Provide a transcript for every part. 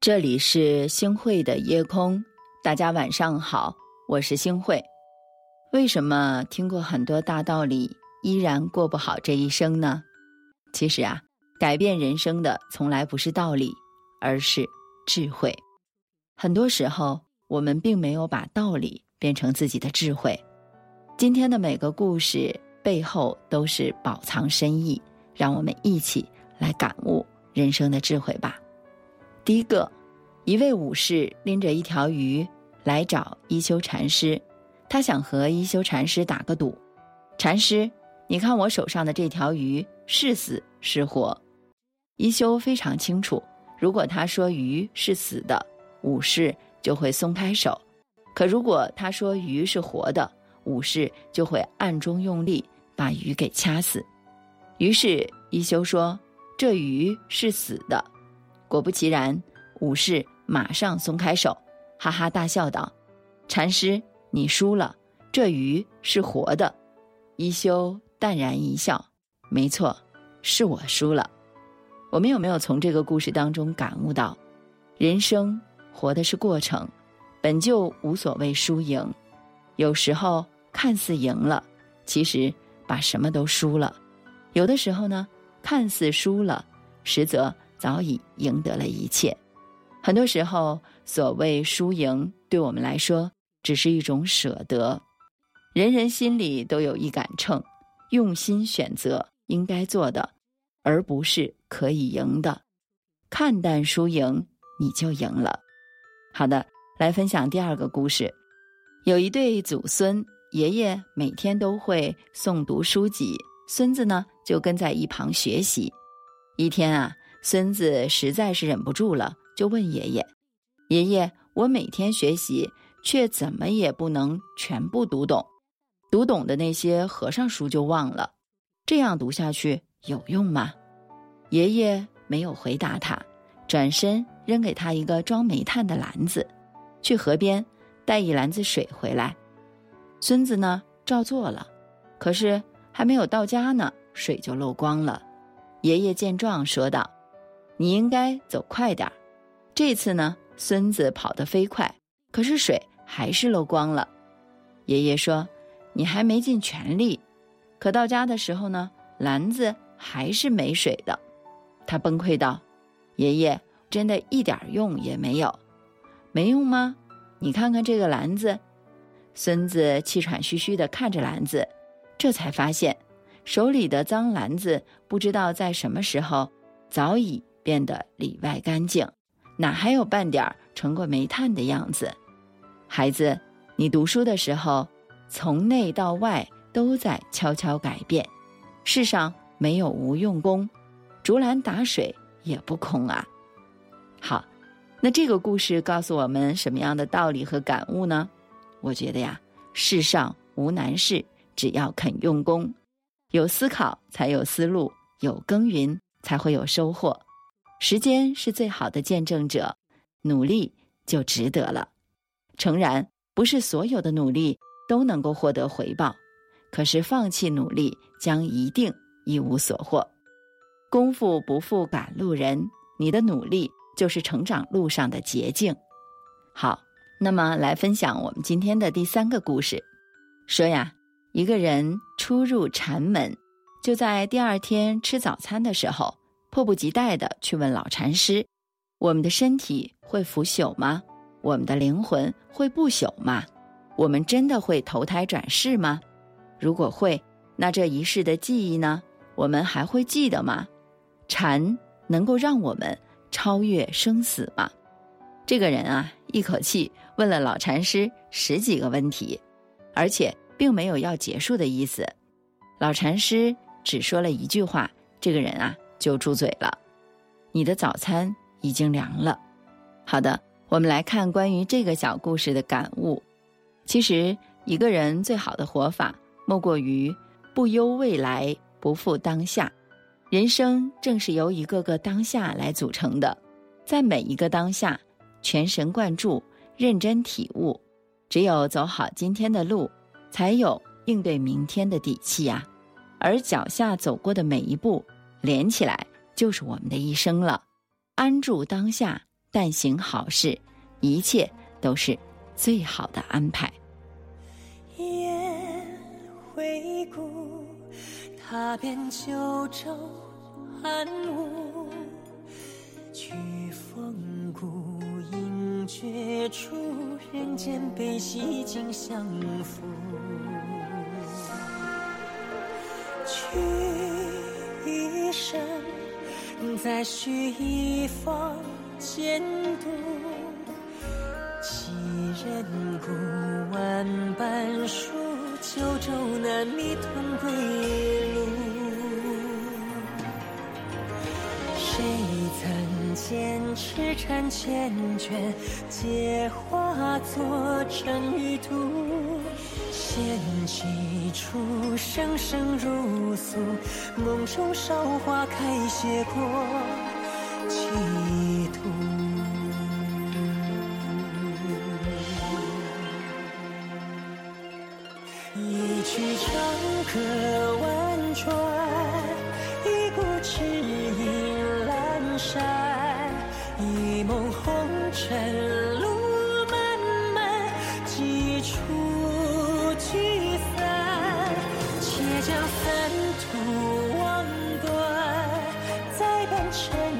这里是星汇的夜空，大家晚上好，我是星汇。为什么听过很多大道理，依然过不好这一生呢？其实啊，改变人生的从来不是道理，而是智慧。很多时候，我们并没有把道理变成自己的智慧。今天的每个故事背后都是宝藏深意，让我们一起来感悟人生的智慧吧。第一个，一位武士拎着一条鱼来找一休禅师，他想和一休禅师打个赌。禅师，你看我手上的这条鱼是死是活？一休非常清楚，如果他说鱼是死的，武士就会松开手；可如果他说鱼是活的，武士就会暗中用力把鱼给掐死。于是一休说：“这鱼是死的。”果不其然，武士马上松开手，哈哈大笑道：“禅师，你输了，这鱼是活的。”一休淡然一笑：“没错，是我输了。”我们有没有从这个故事当中感悟到，人生活的是过程，本就无所谓输赢。有时候看似赢了，其实把什么都输了；有的时候呢，看似输了，实则。早已赢得了一切。很多时候，所谓输赢，对我们来说只是一种舍得。人人心里都有一杆秤，用心选择应该做的，而不是可以赢的。看淡输赢，你就赢了。好的，来分享第二个故事。有一对祖孙，爷爷每天都会诵读书籍，孙子呢就跟在一旁学习。一天啊。孙子实在是忍不住了，就问爷爷：“爷爷，我每天学习，却怎么也不能全部读懂，读懂的那些和尚书就忘了，这样读下去有用吗？”爷爷没有回答他，转身扔给他一个装煤炭的篮子，去河边带一篮子水回来。孙子呢，照做了，可是还没有到家呢，水就漏光了。爷爷见状说道。你应该走快点儿。这次呢，孙子跑得飞快，可是水还是漏光了。爷爷说：“你还没尽全力。”可到家的时候呢，篮子还是没水的。他崩溃道：“爷爷，真的一点用也没有。”没用吗？你看看这个篮子。孙子气喘吁吁地看着篮子，这才发现手里的脏篮子不知道在什么时候早已。变得里外干净，哪还有半点成过煤炭的样子？孩子，你读书的时候，从内到外都在悄悄改变。世上没有无用功，竹篮打水也不空啊。好，那这个故事告诉我们什么样的道理和感悟呢？我觉得呀，世上无难事，只要肯用功，有思考才有思路，有耕耘才会有收获。时间是最好的见证者，努力就值得了。诚然，不是所有的努力都能够获得回报，可是放弃努力将一定一无所获。功夫不负赶路人，你的努力就是成长路上的捷径。好，那么来分享我们今天的第三个故事。说呀，一个人初入禅门，就在第二天吃早餐的时候。迫不及待的去问老禅师：“我们的身体会腐朽吗？我们的灵魂会不朽吗？我们真的会投胎转世吗？如果会，那这一世的记忆呢？我们还会记得吗？禅能够让我们超越生死吗？”这个人啊，一口气问了老禅师十几个问题，而且并没有要结束的意思。老禅师只说了一句话：“这个人啊。”就住嘴了，你的早餐已经凉了。好的，我们来看关于这个小故事的感悟。其实，一个人最好的活法，莫过于不忧未来，不负当下。人生正是由一个个当下来组成的，在每一个当下，全神贯注，认真体悟。只有走好今天的路，才有应对明天的底气呀。而脚下走过的每一步。连起来就是我们的一生了，安住当下但行好事，一切都是最好的安排。夜回顾，踏遍九州寒芜，去风骨隐绝处，人间悲喜尽相付。去，再续一方剑渡。几人故，万般书，九州难觅同归路。谁曾见痴缠缱绻，皆化作尘与土？掀起初，声声如诉，梦中韶华开谢过歧途。一曲长歌婉转，一股知音阑珊，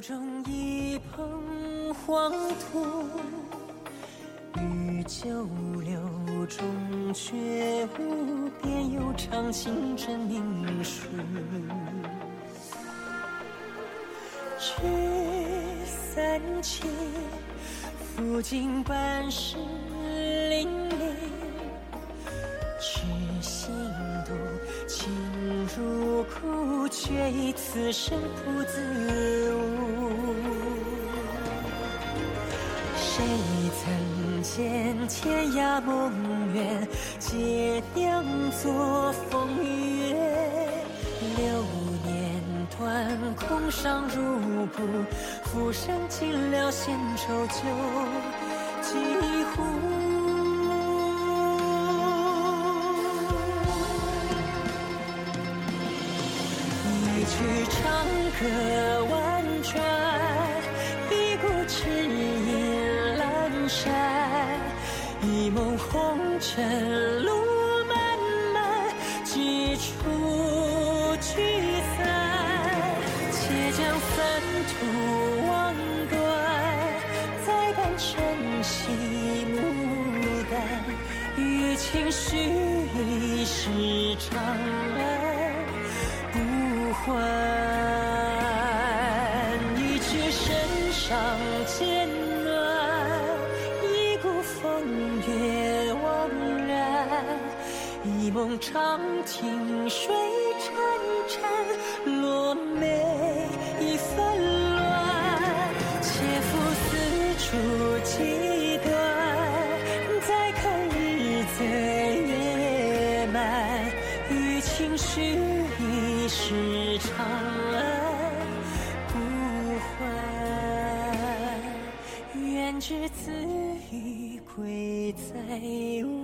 中一捧黄土，与九流中觉悟，便有长情真名书。聚散情，付尽半世淋漓。知心度，情，却以此生不自悟。谁曾见天涯梦远，皆酿作风月？流年断，空伤如故，浮生尽了闲愁酒几壶。长歌婉转，一股知音阑珊，一梦红尘路漫漫，几处聚散。且将三途望断，再伴晨曦牡丹，与情绪一世长安。不还，月惘然，一梦长亭水潺潺，落梅已纷乱，且赴四处几段，再看日醉月满，与情绪一世长安不还，愿只子欲会在吾。